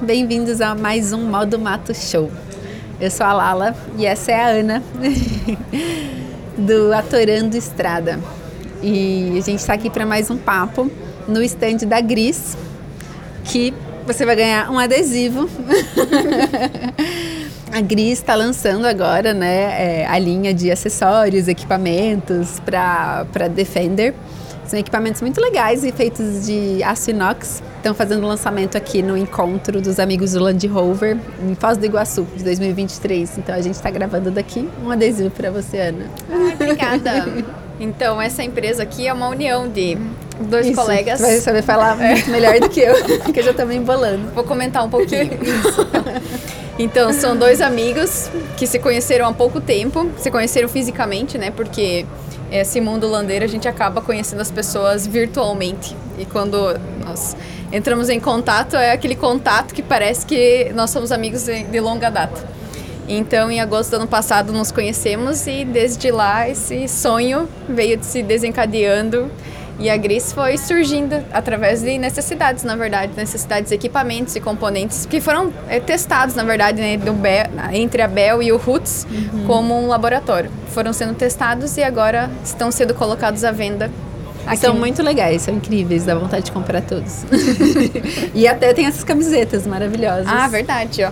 Bem-vindos a mais um Modo Mato Show. Eu sou a Lala e essa é a Ana do Atorando Estrada. E a gente está aqui para mais um papo no stand da Gris, que você vai ganhar um adesivo. a Gris está lançando agora né, é, a linha de acessórios, equipamentos para Defender. São equipamentos muito legais e feitos de aço inox. Estão fazendo lançamento aqui no encontro dos amigos do Land Rover em Foz do Iguaçu de 2023. Então a gente está gravando daqui um adesivo para você, Ana. Ah, obrigada. Então essa empresa aqui é uma união de dois Isso, colegas. Você vai saber falar é. muito melhor do que eu, porque eu já estou me embolando. Vou comentar um pouquinho. Isso. Então, são dois amigos que se conheceram há pouco tempo, se conheceram fisicamente, né? Porque esse mundo landeiro a gente acaba conhecendo as pessoas virtualmente. E quando nós entramos em contato, é aquele contato que parece que nós somos amigos de longa data. Então, em agosto do ano passado, nos conhecemos e desde lá esse sonho veio se desencadeando e a Gris foi surgindo através de necessidades, na verdade, necessidades de equipamentos e componentes que foram é, testados, na verdade, né, do Bell, entre a Bell e o Roots uhum. como um laboratório. Foram sendo testados e agora estão sendo colocados à venda Aqui. São muito legais, são incríveis, dá vontade de comprar todos. e até tem essas camisetas maravilhosas. Ah, verdade, ó.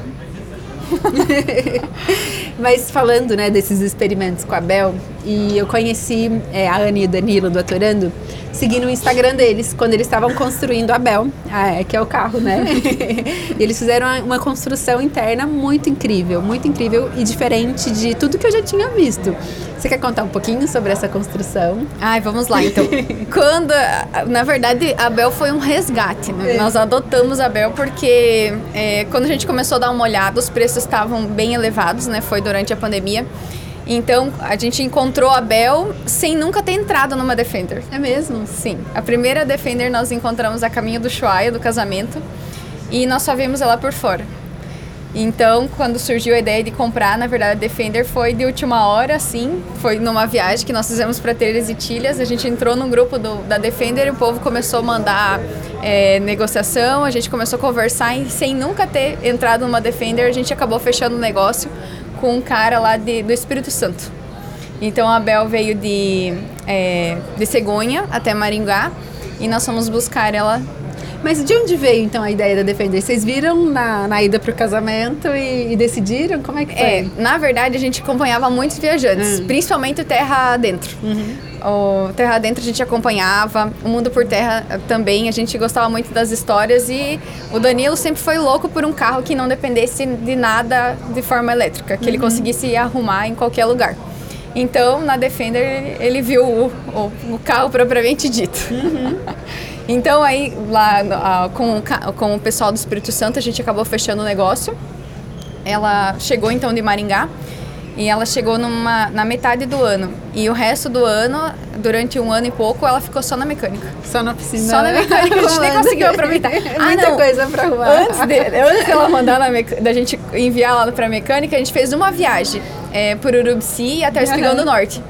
Mas falando, né, desses experimentos com a Bel, e eu conheci é, a Anne e o Danilo do Atorando, seguindo o Instagram deles, quando eles estavam construindo a Bel, ah, que é o carro, né? e eles fizeram uma construção interna muito incrível, muito incrível e diferente de tudo que eu já tinha visto. Você quer contar um pouquinho sobre essa construção? Ai, vamos lá então. quando, na verdade, a Bel foi um resgate, né? É. Nós adotamos a Bel porque é, quando a gente começou a dar uma olhada, os preços estavam bem elevados, né? Foi durante a pandemia. Então, a gente encontrou a Bel sem nunca ter entrado numa Defender. É mesmo? Sim. A primeira Defender nós encontramos a caminho do Chuaia, do casamento, e nós só vimos ela por fora. Então, quando surgiu a ideia de comprar, na verdade, a Defender foi de última hora, sim. Foi numa viagem que nós fizemos para Telhas e Tilhas. A gente entrou num grupo do, da Defender e o povo começou a mandar é, negociação. A gente começou a conversar e, sem nunca ter entrado numa Defender, a gente acabou fechando o negócio com um cara lá de, do Espírito Santo. Então, a Bel veio de, é, de Cegonha até Maringá e nós fomos buscar ela mas de onde veio então a ideia da Defender? Vocês viram na, na ida para o casamento e, e, decidiram? Como é que foi? É, na verdade a gente acompanhava muitos viajantes, hum. principalmente terra dentro. Uhum. O Terra Dentro a gente acompanhava, o Mundo por Terra também, a gente gostava muito das histórias e o Danilo sempre foi louco por um carro que não dependesse de nada de forma elétrica, que uhum. ele conseguisse arrumar em qualquer lugar. Então, na Defender, ele viu o, o, o carro propriamente dito. Uhum. Então aí lá com, com o pessoal do Espírito Santo a gente acabou fechando o negócio. Ela chegou então de Maringá e ela chegou numa, na metade do ano. E o resto do ano, durante um ano e pouco, ela ficou só na mecânica. Só na oficina. Só na mecânica, a gente nem conseguiu aproveitar. ah, Muita não. coisa pra arrumar. Antes, de, antes dela mandar na da gente enviar lá pra mecânica, a gente fez uma viagem é, por Urubici até o Espigão do Norte.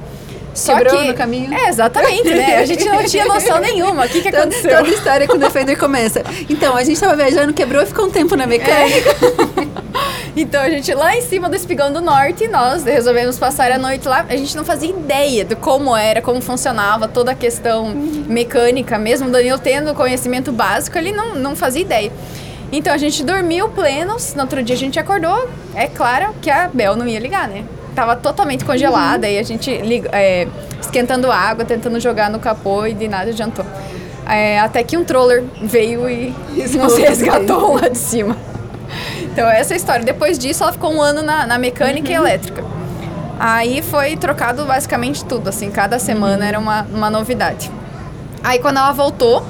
Só Quebrou que no caminho. É, exatamente, né? A gente não tinha noção nenhuma. O que, que aconteceu? Toda história com o Defender começa. Então, a gente tava viajando, quebrou e ficou um tempo na mecânica. É. Então, a gente lá em cima do Espigão do Norte, nós resolvemos passar a noite lá. A gente não fazia ideia de como era, como funcionava toda a questão mecânica. Mesmo o Danilo tendo conhecimento básico, ele não, não fazia ideia. Então, a gente dormiu plenos. No outro dia, a gente acordou. É claro que a Bel não ia ligar, né? tava totalmente congelada uhum. e a gente é, esquentando água, tentando jogar no capô e de nada adiantou. É, até que um troller veio e nos resgatou lá de cima. Então essa é a história. Depois disso ela ficou um ano na, na mecânica uhum. e elétrica. Aí foi trocado basicamente tudo, assim, cada semana uhum. era uma, uma novidade. Aí quando ela voltou,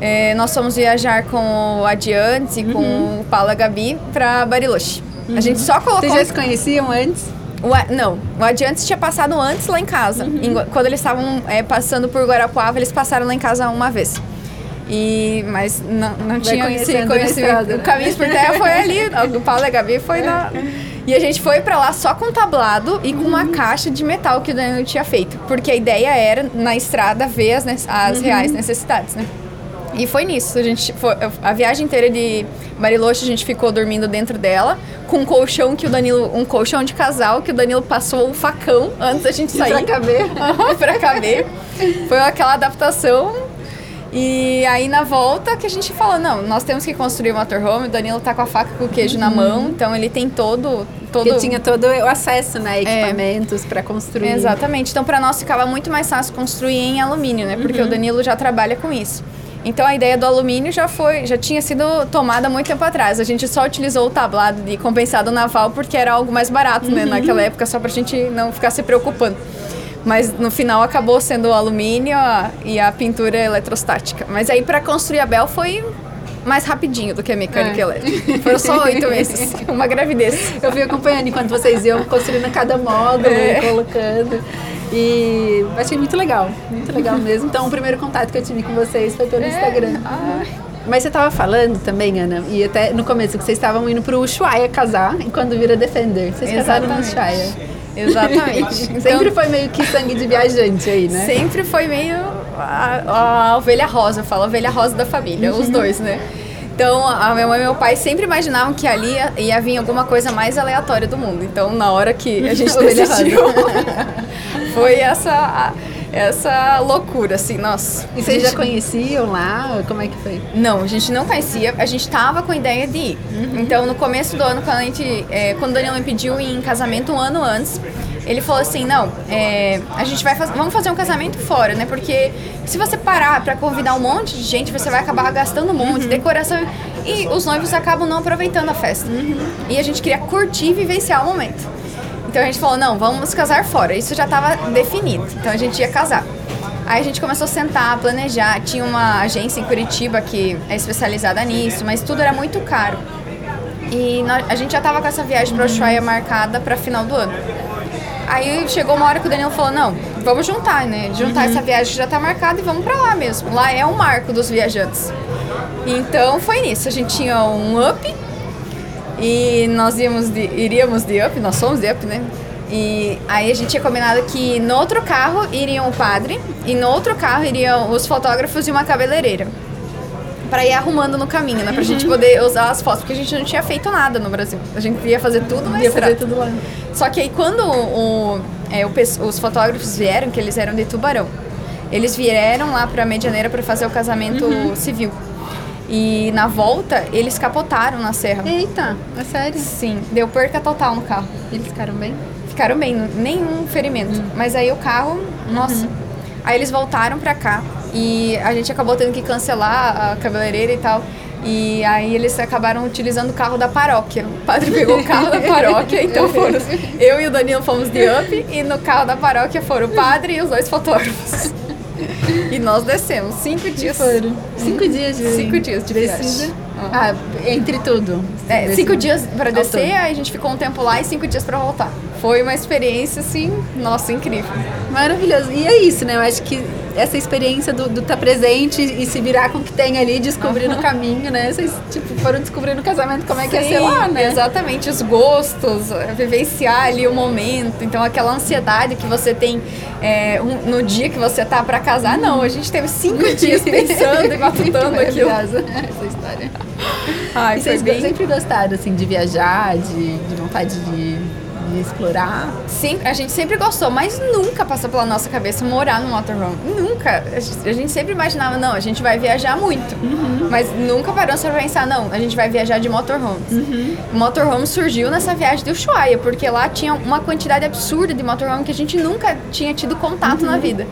é, nós fomos viajar com o Adiante e com uhum. o Paulo Gabi para Bariloche. A gente só colocou... Vocês já se conheciam antes? O, não, o Adiantes tinha passado antes lá em casa. Uhum. Em, quando eles estavam é, passando por Guarapuava, eles passaram lá em casa uma vez. E, mas não, não tinha se conhecido. O caminho por terra foi ali. O Paulo e a Gabi foi na. E a gente foi para lá só com tablado e com uma uhum. caixa de metal que o Danilo tinha feito. Porque a ideia era, na estrada, ver as, as uhum. reais necessidades, né? E foi nisso. A, gente, foi, a viagem inteira de Bariloche, a gente ficou dormindo dentro dela, com um colchão que o Danilo. Um colchão de casal que o Danilo passou um facão antes da gente sair. pra caber. pra caber. Foi aquela adaptação. E aí na volta que a gente falou, não, nós temos que construir um motorhome, o Danilo tá com a faca com o queijo na mão, então ele tem todo. todo... Porque tinha todo o acesso, né? Equipamentos pra construir. Exatamente. Então pra nós ficava muito mais fácil construir em alumínio, né? Porque o Danilo já trabalha com isso. Então a ideia do alumínio já foi, já tinha sido tomada há muito tempo atrás. A gente só utilizou o tablado de compensado naval porque era algo mais barato, né, naquela época, só pra gente não ficar se preocupando. Mas no final acabou sendo o alumínio e a pintura eletrostática. Mas aí para construir a Bel foi mais rapidinho do que a mecânica É. elétrica. Foram só oito meses, uma gravidez. Eu fui acompanhando enquanto vocês iam construindo cada módulo É. e colocando. E achei muito legal, muito legal mesmo. Então, o primeiro contato que eu tive com vocês foi pelo Instagram. Ah, Mas você estava falando também, Ana, e até no começo que vocês estavam indo pro Ushuaia casar, e quando vira Defender. Vocês casaram no Exatamente. Ushuaia. Exatamente. Então, Sempre foi meio que sangue de viajante aí, né? Sempre foi meio a, a ovelha rosa, eu falo, a ovelha rosa da família, Uhum. os dois, né? Então, a minha mãe e meu pai sempre imaginavam que ali ia, ia vir alguma coisa mais aleatória do mundo. Então, na hora que a gente decidiu, foi essa, essa loucura, assim, nossa. E vocês Gente, já conheciam lá? Como é que foi? Não, a gente não conhecia, a gente tava com a ideia de ir. Então, no começo do ano, quando a gente, é, quando o Daniel me pediu em casamento um ano antes, ele falou assim, não, é, a gente vai fazer, vamos fazer um casamento fora, né? Porque se você parar pra convidar um monte de gente, você vai acabar gastando um monte, decoração, e os noivos acabam não aproveitando a festa. E a gente queria curtir e vivenciar o momento. Então a gente falou, não, vamos casar fora. Isso já estava definido. Então a gente ia casar. Aí a gente começou a sentar, planejar. Tinha uma agência em Curitiba que é especializada nisso, mas tudo era muito caro. E nó- a gente já estava com essa viagem para Ushuaia marcada para final do ano. Aí chegou uma hora que o Daniel falou, não, vamos juntar, né? Juntar essa viagem que já tá marcada e vamos para lá mesmo. Lá é o marco dos viajantes. Então foi nisso. A gente tinha um up e nós íamos de, iríamos de up, nós somos de up, né? E aí a gente tinha combinado que no outro carro iriam o padre e no outro carro iriam os fotógrafos e uma cabeleireira. Pra ir arrumando no caminho, né? Pra gente poder usar as fotos, porque a gente não tinha feito nada no Brasil. A gente ia fazer tudo na Ia estrada. fazer tudo lá. Só que aí quando o, é, o os fotógrafos vieram, que eles eram de Tubarão, eles vieram lá pra Medianeira pra fazer o casamento civil. E na volta, eles capotaram na serra. Eita, é sério? Sim, deu perca total no carro. Eles ficaram bem? Ficaram bem, nenhum ferimento. Mas aí o carro, nossa. Aí eles voltaram pra cá e a gente acabou tendo que cancelar a cabeleireira e tal. E aí eles acabaram utilizando o carro da paróquia. O padre pegou o carro da paróquia, então foram. Eu e o Danilo fomos de up e no carro da paróquia foram o padre e os dois fotógrafos. E nós descemos, cinco dias. Foram. Cinco dias de Cinco dias de descida. viagem. Ah, entre tudo. É, Descida. cinco dias Ao descer, aí a gente ficou um tempo lá e cinco dias pra voltar. Foi uma experiência, assim, nossa, incrível. Maravilhoso. E é isso, né? Eu acho que essa experiência do estar presente e se virar com o que tem ali, descobrir no caminho, né? Vocês, tipo, foram descobrir no casamento como é que ia ser lá, né? Exatamente, os gostos, eh, vivenciar ali o momento. Então, aquela ansiedade que você tem é, um- no dia que você tá pra casar, não. A gente teve cinco dias pensando e matutando aquilo. Maravilhosa essa história. Ai, E vocês bem... sempre gostaram, assim, de viajar, de, de vontade de, explorar? Sim, a gente sempre gostou, mas nunca passou pela nossa cabeça morar no motorhome. Nunca. A gente, a gente sempre imaginava, não, a gente vai viajar muito. Mas nunca paramos pra pensar, não, a gente vai viajar de motorhomes. O motorhome surgiu nessa viagem de Ushuaia, porque lá tinha uma quantidade absurda de motorhome que a gente nunca tinha tido contato na vida.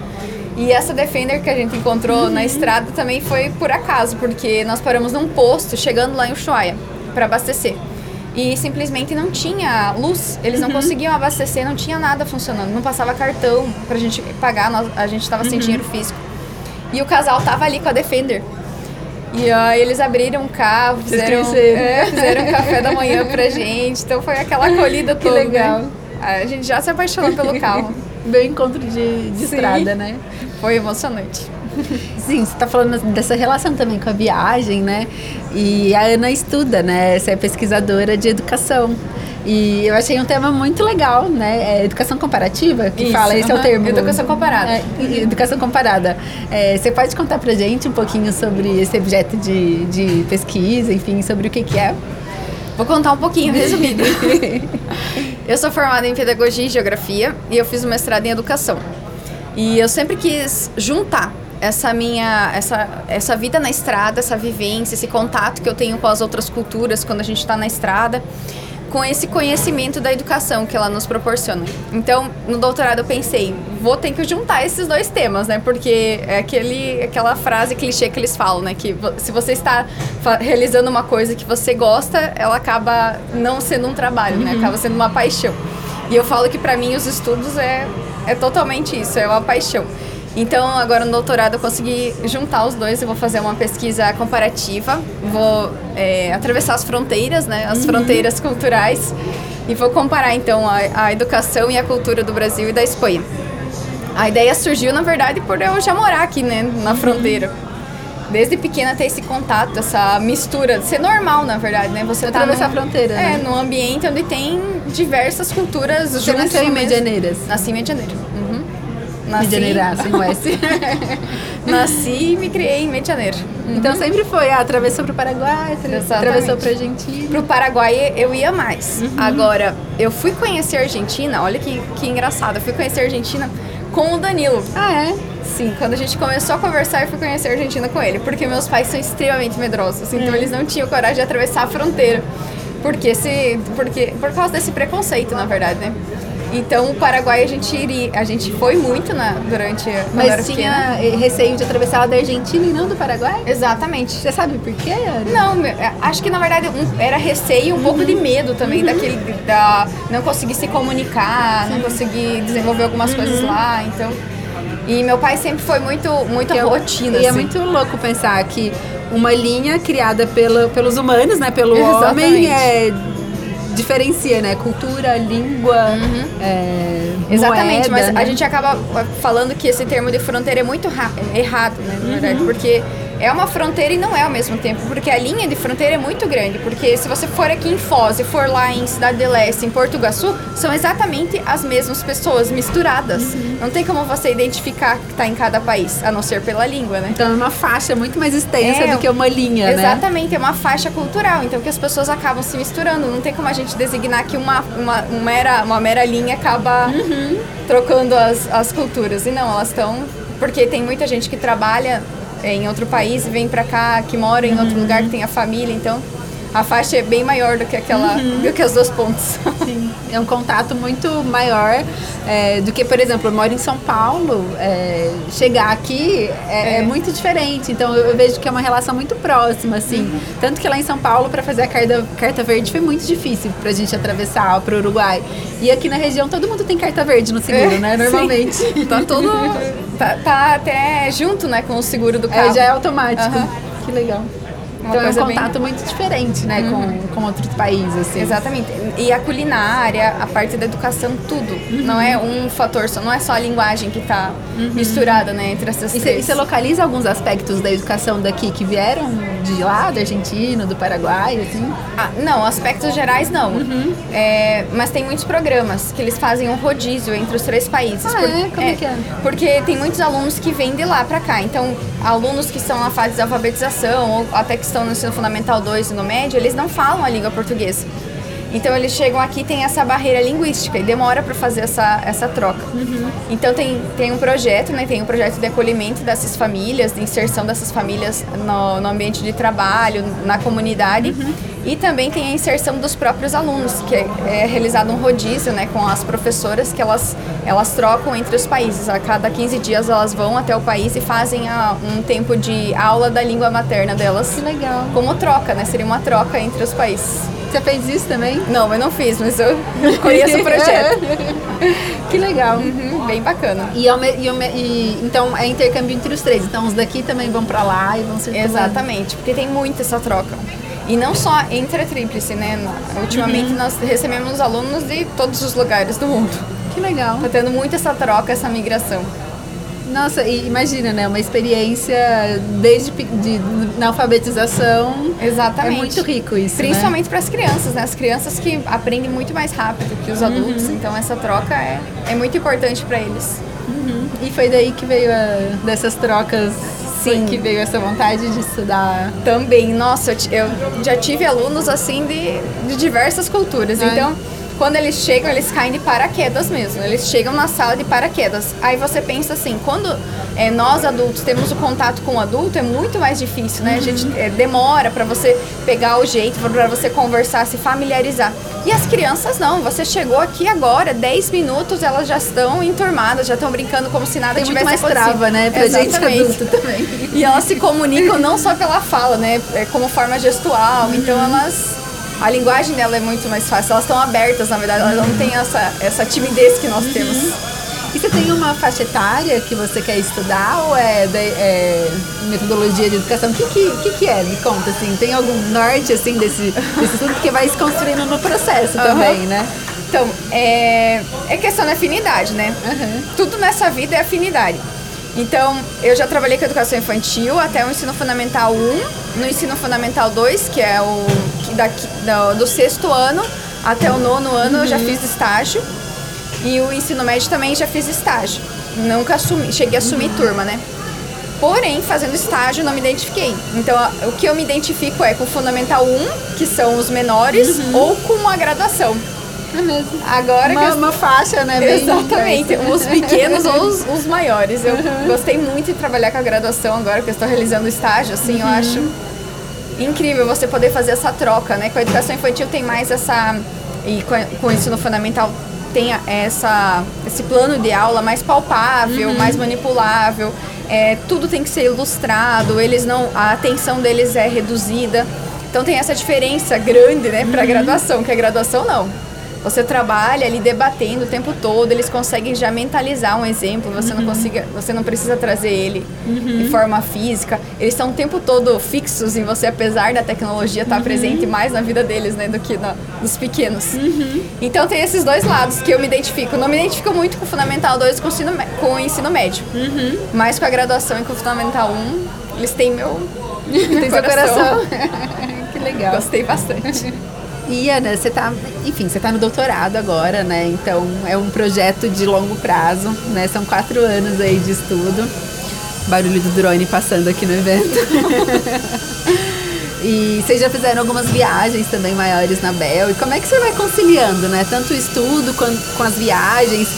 E essa Defender que a gente encontrou na estrada também foi por acaso, porque nós paramos num posto chegando lá em Ushuaia para abastecer. E simplesmente não tinha luz, eles não conseguiam abastecer, não tinha nada funcionando, não passava cartão pra gente pagar, nós- a gente tava sem dinheiro físico. E o casal tava ali com a Defender. E aí eles abriram o carro, fizeram, é, fizeram um café da manhã pra gente. Então foi aquela acolhida Que toda. legal. né? A gente já se apaixonou pelo carro. Meu encontro de, de estrada, né? Foi emocionante. Sim, você está falando dessa relação também com a viagem, né? E a Ana estuda, né? Você é pesquisadora de educação. E eu achei um tema muito legal, né? É educação comparativa, que Isso, fala, esse é o termo. Educação comparada. É, educação comparada. É, você pode contar pra gente um pouquinho sobre esse objeto de, de pesquisa, enfim, sobre o que, que é? Vou contar um pouquinho, resumido. eu sou formada em Pedagogia e Geografia e eu fiz um mestrado em Educação. E eu sempre quis juntar essa minha essa, essa vida na estrada, essa vivência, esse contato que eu tenho com as outras culturas quando a gente está na estrada, com esse conhecimento da educação que ela nos proporciona. Então, no doutorado eu pensei, vou ter que juntar esses dois temas, né? Porque é aquele, aquela frase clichê que eles falam, né? Que se você está realizando uma coisa que você gosta, ela acaba não sendo um trabalho, né? Acaba sendo uma paixão. E eu falo que para mim os estudos é, é totalmente isso, é uma paixão. Então, agora no doutorado eu consegui juntar os dois. Eu vou fazer uma pesquisa comparativa, vou é, atravessar as fronteiras, né, as fronteiras culturais, e vou comparar então a, a educação e a cultura do Brasil e da Espanha. A ideia surgiu, na verdade, por eu já morar aqui, né, na fronteira. Desde pequena ter esse contato, essa mistura, ser normal, na verdade, né? Você tá Atravessar num- a fronteira, É, né? num ambiente onde tem diversas culturas Você juntas nasceu em Medianeiras? Nasci em Medianeira. Uhum. Nasci, Medianeira, sem o S. nasci e me criei em Medianeira. Então sempre foi, ah, atravessou pro Paraguai, Exatamente. atravessou pra Argentina. Pro Paraguai eu ia mais. Agora, eu fui conhecer a Argentina, olha que, que engraçado, eu fui conhecer a Argentina com o Danilo. Ah, é? Sim, quando a gente começou a conversar, eu fui conhecer a Argentina com ele, porque meus pais são extremamente medrosos, então eles não tinham coragem de atravessar a fronteira. Porque se, porque por causa desse preconceito, na verdade, né? Então, o Paraguai a gente iria, a gente foi muito na durante eu era Mas pequena. tinha eh, receio de atravessar da Argentina e não do Paraguai? Exatamente. Você sabe por quê, Ana? Não, é, acho que na verdade era receio, um pouco de medo também daquele da não conseguir se comunicar, não conseguir desenvolver algumas coisas lá, então. E meu pai sempre foi muito muito Que é- rotina E é assim. muito louco pensar que uma linha criada pelo, pelos humanos, né? Pelo Exatamente. homem, é, diferencia, né? Cultura, língua, é, Uhum. Exatamente, moeda, mas né? a gente acaba falando que esse termo de fronteira é muito é errado, né, na verdade, porque é uma fronteira e não é ao mesmo tempo, porque a linha de fronteira é muito grande, porque se você for aqui em Foz e for lá em Cidade de Leste, em Porto Iguaçu, são exatamente as mesmas pessoas misturadas. Não tem como você identificar que está em cada país, a não ser pela língua, né? Então é uma faixa muito mais extensa É, do que uma linha, né? Exatamente, é uma faixa cultural, então que as pessoas acabam se misturando. Não tem como a gente designar que uma, uma, uma mera, uma mera linha acaba Uhum. trocando as, as culturas. E não, elas estão. Porque tem muita gente que trabalha em outro país e vem pra cá, que mora em Uhum. outro lugar, que tem a família, então a faixa é bem maior do que aquela. Uhum. do que as duas pontas. Sim, é um contato muito maior é, do que, por exemplo, eu moro em São Paulo, é, chegar aqui é, é É. muito diferente. Então eu, eu vejo que é uma relação muito próxima, assim. Tanto que lá em São Paulo, para fazer a carta, carta verde, foi muito difícil pra gente atravessar pro Uruguai. E aqui na região todo mundo tem carta verde no seguro, É, né? sim. Normalmente. tá todo. Tá, tá até junto, né, com o seguro do carro. É, já é automático. Aham. Que legal. Uma então é um coisa bem- Uhum. contato muito diferente, né, com, com outros países, assim. Exatamente. E a culinária, a parte da educação, tudo. Não é um fator só, não é só a linguagem que tá misturada, né, entre essas E três. você localiza alguns aspectos da educação daqui que vieram de lá, da Argentina, do Paraguai, assim? Ah, não, aspectos gerais não. É, mas tem muitos programas que eles fazem um rodízio entre os três países. Ah, é? Como é que é? Porque tem muitos alunos que vêm de lá pra cá. Então, alunos que estão na fase de alfabetização ou até que estão no ensino fundamental 2 e no médio, eles não falam a língua portuguesa. Então eles chegam aqui tem essa barreira linguística e demora para fazer essa, essa troca. Então tem, tem um projeto, né? Tem um projeto de acolhimento dessas famílias, de inserção dessas famílias no, no ambiente de trabalho, na comunidade. E também tem a inserção dos próprios alunos, que é, é realizado um rodízio, né? Com as professoras que elas, elas trocam entre os países. A cada 15 dias elas vão até o país e fazem a- um tempo de aula da língua materna delas. Que legal. Como troca, né? Seria uma troca entre os países. Você fez isso também? Não, eu não fiz, mas eu conheço o projeto. que legal. Uhum, bem bacana. E, e e- então é intercâmbio entre os três. Então os daqui também vão pra lá e vão circulando. Exatamente, porque tem muito essa troca. E não só entre a tríplice, né? Ultimamente nós recebemos alunos de todos os lugares do mundo. Que legal. Tá tendo muito essa troca, essa migração. Nossa, e imagina, né? Uma experiência desde de, na alfabetização. Exatamente. É muito rico isso. né? Principalmente para as crianças, né? As crianças que aprendem muito mais rápido que os adultos, Uhum. então essa troca é, é muito importante para eles. E foi daí que veio a, dessas trocas. Sim. Que veio essa vontade de estudar. Também, nossa, eu, eu já tive alunos assim de, de diversas culturas. Ai. Então, quando eles chegam, eles caem de paraquedas mesmo. Eles chegam na sala de paraquedas. Aí você pensa assim, quando é, nós adultos temos o contato com o adulto, é muito mais difícil, né? A gente é, demora para você pegar o jeito, para você conversar, se familiarizar. E as crianças não, você chegou aqui agora, 10 minutos, elas já estão enturmadas, já estão brincando como se nada Tem muito tivesse mais acontecido. trava, né? Pra gente Exatamente. adulto também. E elas se comunicam não só pela fala, né? É como forma gestual. Então elas. A linguagem dela é muito mais fácil. Elas estão abertas, na verdade. Elas não têm essa, essa timidez que nós temos. E você tem uma faixa etária que você quer estudar ou é, da- é metodologia de educação? O que, que, que, que é? Me conta, assim. Tem algum norte, assim, desse, desse estudo? Porque vai se construindo no processo também, né? Então, é, é questão de afinidade, né? Aham. Tudo nessa vida é afinidade. Então, eu já trabalhei com educação infantil até o ensino fundamental 1, no ensino fundamental 2, que é o que daqui, do, do sexto ano até o nono ano eu já fiz estágio. E o ensino médio também já fiz estágio. Nunca assumi, cheguei a assumir turma, né? Porém, fazendo estágio, não me identifiquei. Então, o que eu me identifico é com o Fundamental 1, que são os menores, ou com a graduação. É mesmo. Agora que Uma, eu uma faixa, né? bem Exatamente, os pequenos ou os, os maiores. Eu gostei muito de trabalhar com a graduação agora que eu estou realizando o estágio, assim, eu acho incrível você poder fazer essa troca, né? Com a educação infantil tem mais essa e com, com o ensino fundamental tem essa esse plano de aula mais palpável, mais manipulável. É, tudo tem que ser ilustrado, eles não a atenção deles é reduzida. Então tem essa diferença grande, né, para a graduação, que a graduação não. Você trabalha ali debatendo o tempo todo, eles conseguem já mentalizar um exemplo, você não consiga, você não precisa trazer ele de forma física. Eles estão o tempo todo fixos em você, apesar da tecnologia estar presente mais na vida deles, né, do que na, dos pequenos. Então tem esses dois lados que eu me identifico. Não me identifico muito com o Fundamental 2 com o ensino, com o ensino médio, mas com a graduação e com o Fundamental 1, eles têm meu, Tem seu coração. que legal. Gostei bastante. E Ana, você tá, enfim, você tá no doutorado agora, né? Então é um projeto de longo prazo, né? São quatro anos aí de estudo. Barulho do drone passando aqui no evento. e vocês já fizeram algumas viagens também maiores na Bel. E como é que você vai conciliando, né? Tanto o estudo quanto com as viagens.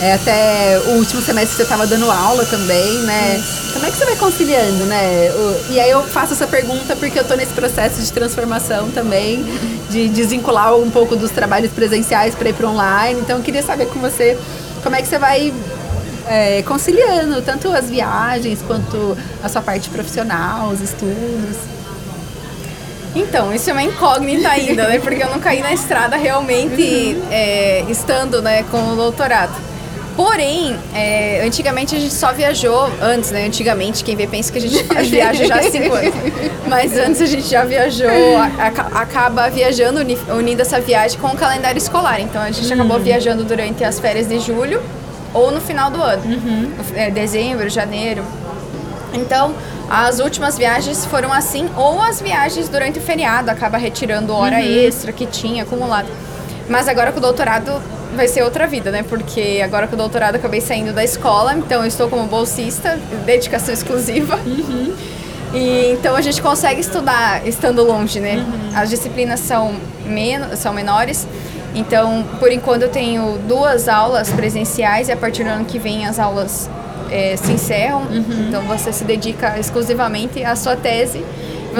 É, até o último semestre você estava dando aula também, né? Como é que você vai conciliando, né? E aí eu faço essa pergunta porque eu tô nesse processo de transformação também, de desvincular um pouco dos trabalhos presenciais para ir para online. Então eu queria saber com você como é que você vai é, conciliando tanto as viagens quanto a sua parte profissional, os estudos. Então, isso é uma incógnita ainda, né? Porque eu não caí na estrada realmente é, estando né, com o doutorado. Porém, é, antigamente a gente só viajou, antes, né? Antigamente, quem vê pensa que a gente viaja já há cinco anos. Mas antes a gente já viajou, a- aca- acaba viajando, uni- unindo essa viagem com o calendário escolar. Então a gente acabou viajando durante as férias de julho ou no final do ano. É, dezembro, janeiro. Então, as últimas viagens foram assim, ou as viagens durante o feriado, acaba retirando hora extra que tinha acumulado. Mas agora com o doutorado vai ser outra vida, né? Porque agora com o doutorado acabei saindo da escola, então eu estou como bolsista, dedicação exclusiva. E então a gente consegue estudar estando longe, né? As disciplinas são, men são menores. Então, por enquanto eu tenho duas aulas presenciais e a partir do ano que vem as aulas eh, se encerram. Então você se dedica exclusivamente à sua tese.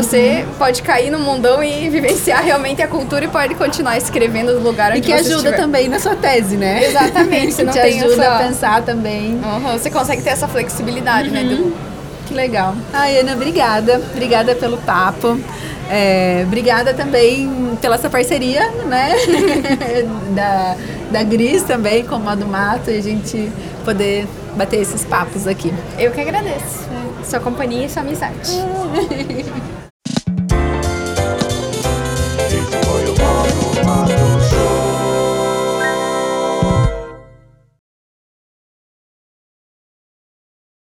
Você pode cair no mundão e vivenciar realmente a cultura e pode continuar escrevendo no lugar E onde que você ajuda estiver. também na sua tese, né? Exatamente, você que não te tem ajuda essa- a pensar também. Uhum, você consegue ter essa flexibilidade, né? do- Que legal. Ai, Ana, obrigada. Obrigada pelo papo. É, obrigada também pela essa parceria, né? da, da Gris também, com o Modo Mato, e a gente poder bater esses papos aqui. Eu que agradeço. Sua companhia e sua amizade.